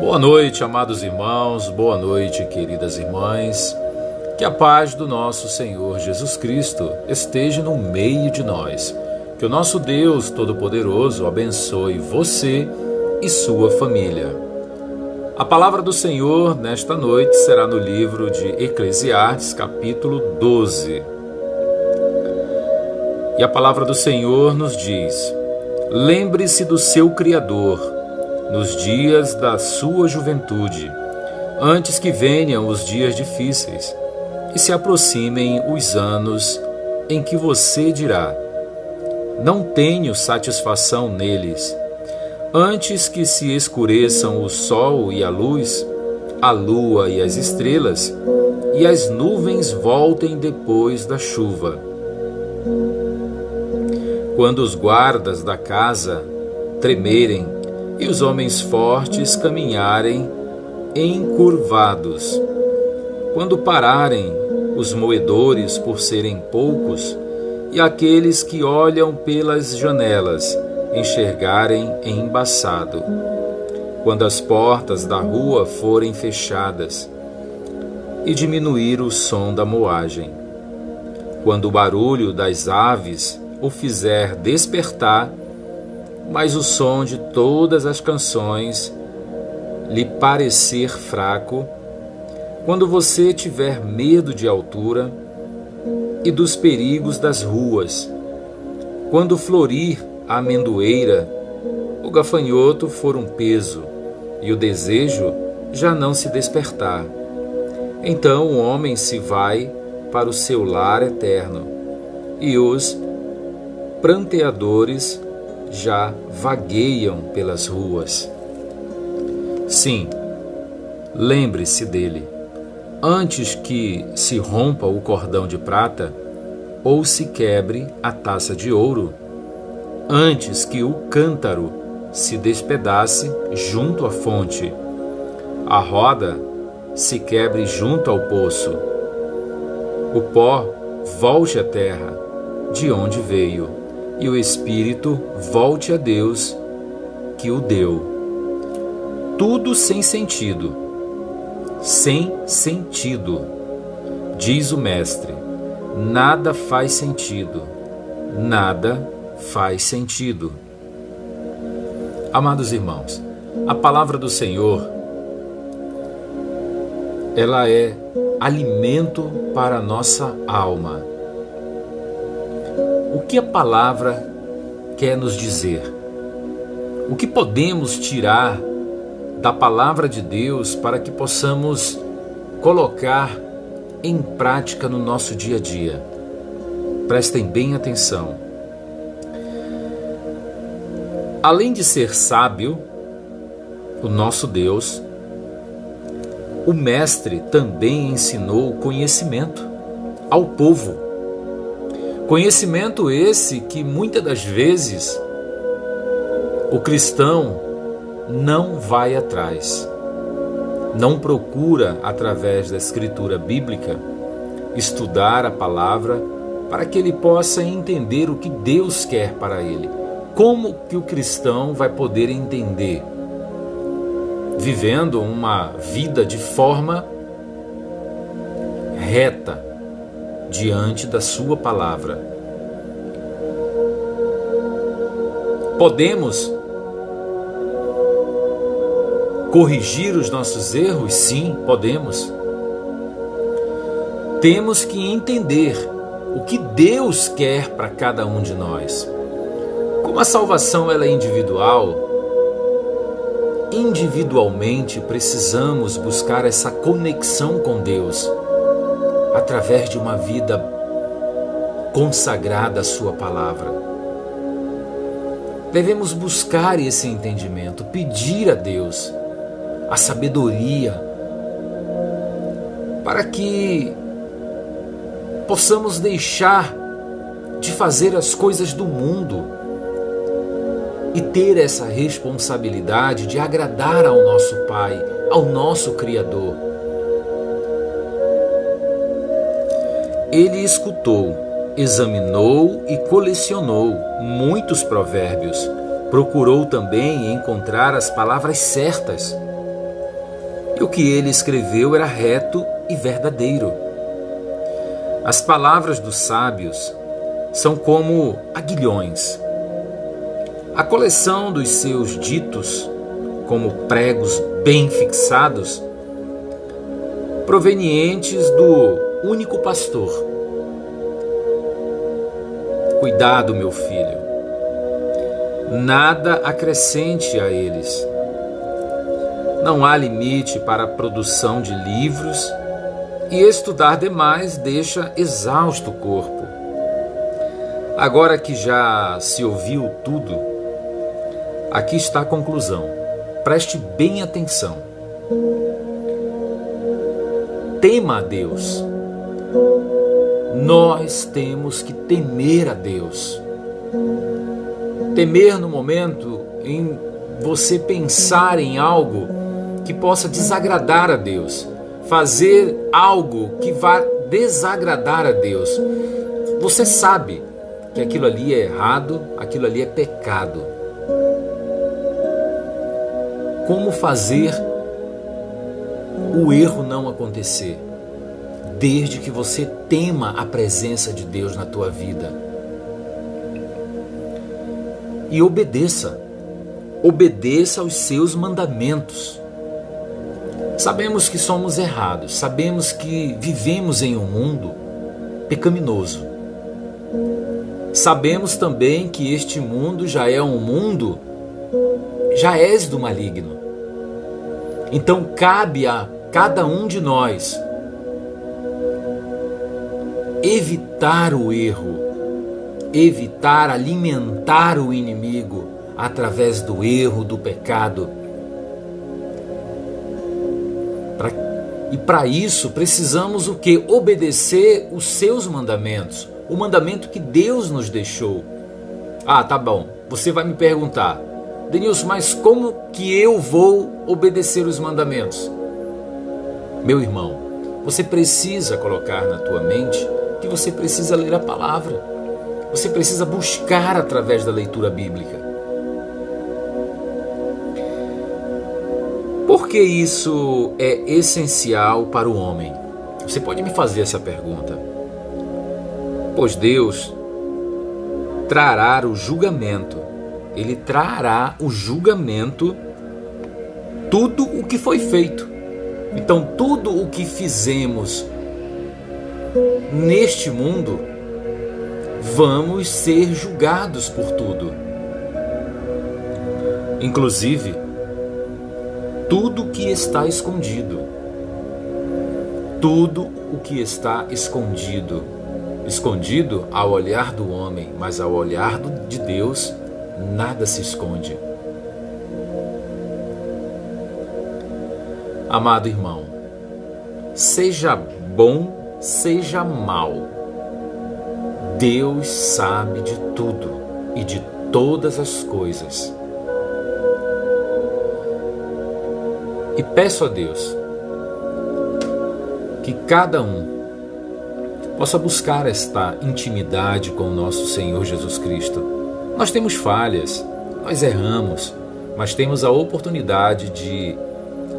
Boa noite, amados irmãos, boa noite, queridas irmãs. Que a paz do nosso Senhor Jesus Cristo esteja no meio de nós. Que o nosso Deus Todo-Poderoso abençoe você e sua família. A palavra do Senhor nesta noite será no livro de Eclesiastes, capítulo 12. E a palavra do Senhor nos diz: Lembre-se do seu Criador nos dias da sua juventude, antes que venham os dias difíceis e se aproximem os anos em que você dirá: Não tenho satisfação neles. Antes que se escureçam o sol e a luz, a lua e as estrelas, e as nuvens voltem depois da chuva. Quando os guardas da casa tremerem e os homens fortes caminharem encurvados. Quando pararem os moedores por serem poucos, e aqueles que olham pelas janelas enxergarem embaçado. Quando as portas da rua forem fechadas, e diminuir o som da moagem. Quando o barulho das aves o fizer despertar, mas o som de todas as canções lhe parecer fraco, quando você tiver medo de altura e dos perigos das ruas, quando florir a amendoeira, o gafanhoto for um peso e o desejo já não se despertar. Então o homem se vai para o seu lar eterno e os pranteadores já vagueiam pelas ruas. Sim, lembre-se dele, antes que se rompa o cordão de prata ou se quebre a taça de ouro, antes que o cântaro se despedace junto à fonte, a roda se quebre junto ao poço, o pó volte à terra, de onde veio e o espírito volte a Deus que o deu. Tudo sem sentido. Sem sentido. Diz o Mestre: nada faz sentido. Nada faz sentido. Amados irmãos, a palavra do Senhor ela é alimento para a nossa alma que a palavra quer nos dizer? O que podemos tirar da palavra de Deus para que possamos colocar em prática no nosso dia a dia? Prestem bem atenção. Além de ser sábio, o nosso Deus, o Mestre também ensinou conhecimento ao povo. Conhecimento esse que muitas das vezes o cristão não vai atrás, não procura através da escritura bíblica estudar a palavra para que ele possa entender o que Deus quer para ele. Como que o cristão vai poder entender? Vivendo uma vida de forma reta, diante da Sua palavra. Podemos corrigir os nossos erros? Sim, podemos. Temos que entender o que Deus quer para cada um de nós. Como a salvação ela é individual, individualmente precisamos buscar essa conexão com Deus através de uma vida consagrada à Sua palavra. Devemos buscar esse entendimento, pedir a Deus a sabedoria para que possamos deixar de fazer as coisas do mundo e ter essa responsabilidade de agradar ao nosso Pai, ao nosso Criador. Ele escutou, examinou e colecionou muitos provérbios, procurou também encontrar as palavras certas. E o que ele escreveu era reto e verdadeiro. As palavras dos sábios são como aguilhões. A coleção dos seus ditos, como pregos bem fixados, provenientes do único pastor. Cuidado, meu filho, nada acrescente a eles. Não há limite para a produção de livros e estudar demais deixa exausto o corpo. Agora que já se ouviu tudo, aqui está a conclusão. Preste bem atenção. Tema a Deus. Nós temos que temer a Deus. Temer no momento em você pensar em algo que possa desagradar a Deus, fazer algo que vá desagradar a Deus. Você sabe que aquilo ali é errado, aquilo ali é pecado. Como fazer o erro não acontecer? Desde que você tema a presença de Deus na tua vida. E obedeça. Obedeça aos seus mandamentos. Sabemos que somos errados, sabemos que vivemos em um mundo pecaminoso. Sabemos também que este mundo já é um mundo, já és do maligno. Então cabe a cada um de nós evitar o erro, evitar alimentar o inimigo através do erro, do pecado. E para isso precisamos o que? Obedecer os seus mandamentos o mandamento que Deus nos deixou. Ah, tá bom. Você vai me perguntar, Denilson, mas como que eu vou obedecer os mandamentos? Meu irmão, você precisa colocar na tua mente que você precisa ler a palavra. Você precisa buscar através da leitura bíblica. Por que isso é essencial para o homem? Você pode me fazer essa pergunta pois Deus trará o julgamento. Ele trará o julgamento tudo o que foi feito. Então, tudo o que fizemos neste mundo, vamos ser julgados por tudo. Inclusive, tudo que está escondido. Tudo o que está escondido escondido ao olhar do homem, mas ao olhar de Deus, nada se esconde. Amado irmão, seja bom, seja mal, Deus sabe de tudo e de todas as coisas. E peço a Deus que cada um possa buscar esta intimidade com o nosso Senhor Jesus Cristo. Nós temos falhas, nós erramos, mas temos a oportunidade de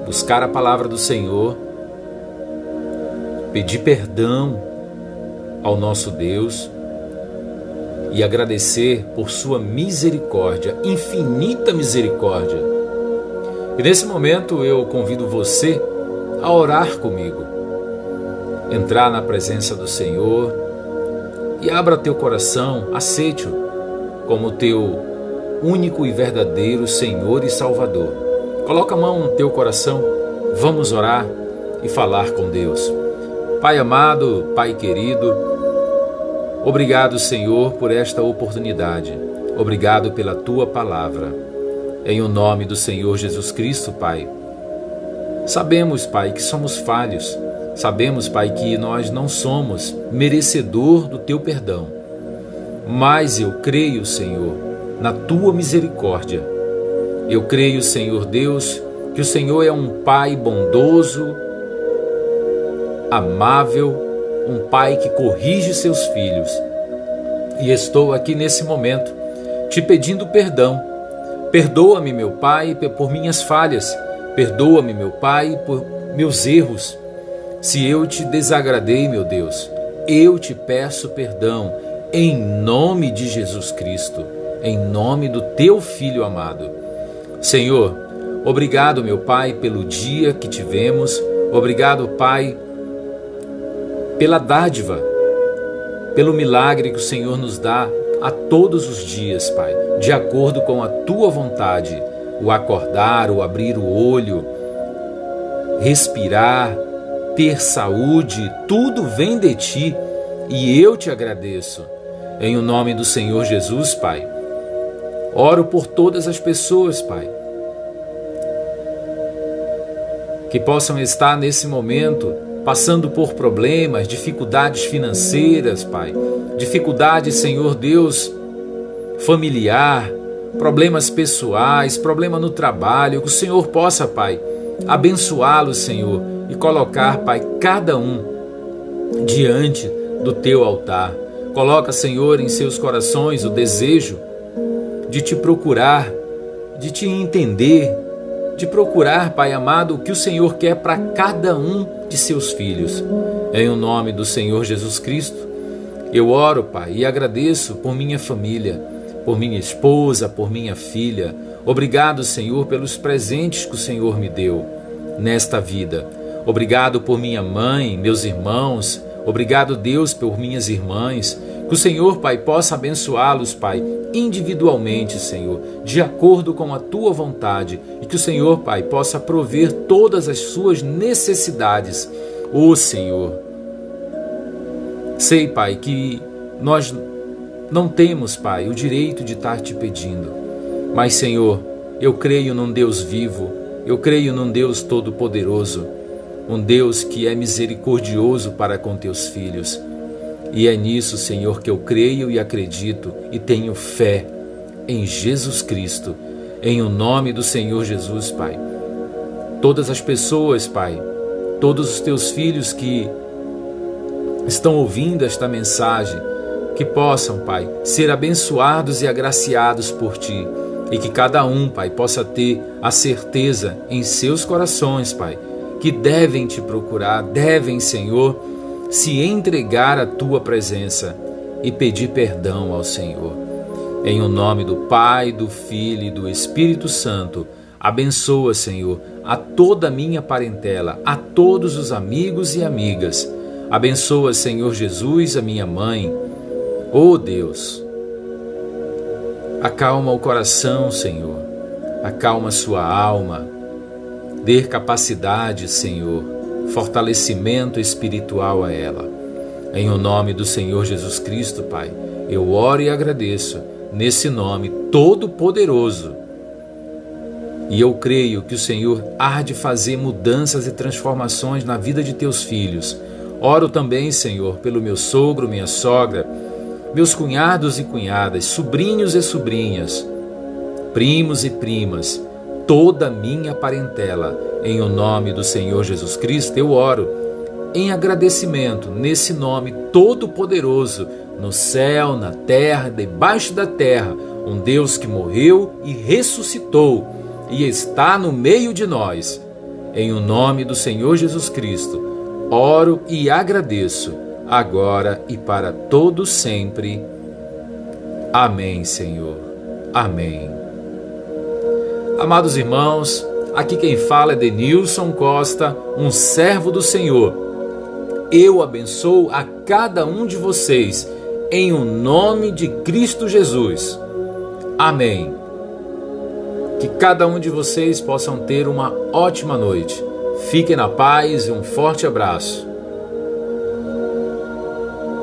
buscar a palavra do Senhor, pedir perdão ao nosso Deus e agradecer por sua misericórdia, infinita misericórdia. E nesse momento eu convido você a orar comigo entrar na presença do Senhor e abra teu coração, aceite-o como teu único e verdadeiro Senhor e Salvador. Coloca a mão no teu coração, vamos orar e falar com Deus. Pai amado, Pai querido, obrigado, Senhor, por esta oportunidade. Obrigado pela tua palavra. Em o nome do Senhor Jesus Cristo, Pai. Sabemos, Pai, que somos falhos Sabemos, Pai, que nós não somos merecedor do teu perdão, mas eu creio, Senhor, na tua misericórdia. Eu creio, Senhor Deus, que o Senhor é um Pai bondoso, amável, um Pai que corrige seus filhos. E estou aqui nesse momento te pedindo perdão Perdoa-me, meu Pai, por minhas falhas. Perdoa-me, meu Pai, por meus erros. Se eu te desagradei, meu Deus, eu te peço perdão em nome de Jesus Cristo, em nome do teu Filho amado. Senhor, obrigado, meu Pai, pelo dia que tivemos. Obrigado, Pai, pela dádiva, pelo milagre que o Senhor nos dá a todos os dias, Pai, de acordo com a tua vontade. O acordar, o abrir o olho, respirar, ter saúde, tudo vem de ti e eu te agradeço. Em o nome do Senhor Jesus, Pai. Oro por todas as pessoas, Pai, que possam estar nesse momento passando por problemas, dificuldades financeiras, Pai, dificuldades, Senhor Deus, familiar, problemas pessoais, problema no trabalho, que o Senhor possa, Pai, abençoá-los, Senhor, e colocar, Pai, cada um diante do teu altar. Coloca, Senhor, em seus corações o desejo de te procurar, de te entender, de procurar, Pai amado, o que o Senhor quer para cada um de seus filhos. Em o nome do Senhor Jesus Cristo, eu oro, Pai, e agradeço por minha família, por minha esposa, por minha filha. Obrigado, Senhor, pelos presentes que o Senhor me deu nesta vida. Obrigado por minha mãe, meus irmãos. Obrigado, Deus, por minhas irmãs. Que o Senhor, Pai, possa abençoá-los, Pai, individualmente, Senhor, de acordo com a tua vontade, e que o Senhor, Pai, possa prover todas as suas necessidades. Ô oh, Senhor, sei, Pai, que nós não temos, Pai, o direito de estar te pedindo, mas, Senhor, eu creio num Deus vivo, eu creio num Deus todo-poderoso, um Deus que é misericordioso para com teus filhos. E é nisso, Senhor, que eu creio e acredito e tenho fé em Jesus Cristo, em o nome do Senhor Jesus, Pai. Todas as pessoas, Pai, todos os teus filhos que estão ouvindo esta mensagem, que possam, Pai, ser abençoados e agraciados por Ti, e que cada um, Pai, possa ter a certeza em seus corações, Pai, que devem te procurar, devem, Senhor, se entregar à tua presença e pedir perdão ao Senhor. Em o nome do Pai, do Filho e do Espírito Santo, abençoa, Senhor, a toda a minha parentela, a todos os amigos e amigas. Abençoa, Senhor Jesus, a minha mãe. Oh Deus, acalma o coração, Senhor, acalma sua alma, dê capacidade, Senhor, fortalecimento espiritual a ela. Em o nome do Senhor Jesus Cristo, Pai, eu oro e agradeço nesse nome todo-poderoso. E eu creio que o Senhor há de fazer mudanças e transformações na vida de teus filhos. Oro também, Senhor, pelo meu sogro, minha sogra, meus cunhados e cunhadas, sobrinhos e sobrinhas, primos e primas, toda a minha parentela. Em o nome do Senhor Jesus Cristo, eu oro em agradecimento nesse nome todo-poderoso, no céu, na terra, debaixo da terra, um Deus que morreu e ressuscitou e está no meio de nós. Em o nome do Senhor Jesus Cristo, oro e agradeço, agora e para todo sempre. Amém, Senhor. Amém. Amados irmãos, aqui quem fala é Denilson Costa, um servo do Senhor. Eu abençoo a cada um de vocês, em o nome de Cristo Jesus. Amém. Que cada um de vocês possam ter uma ótima noite. Fiquem na paz e um forte abraço.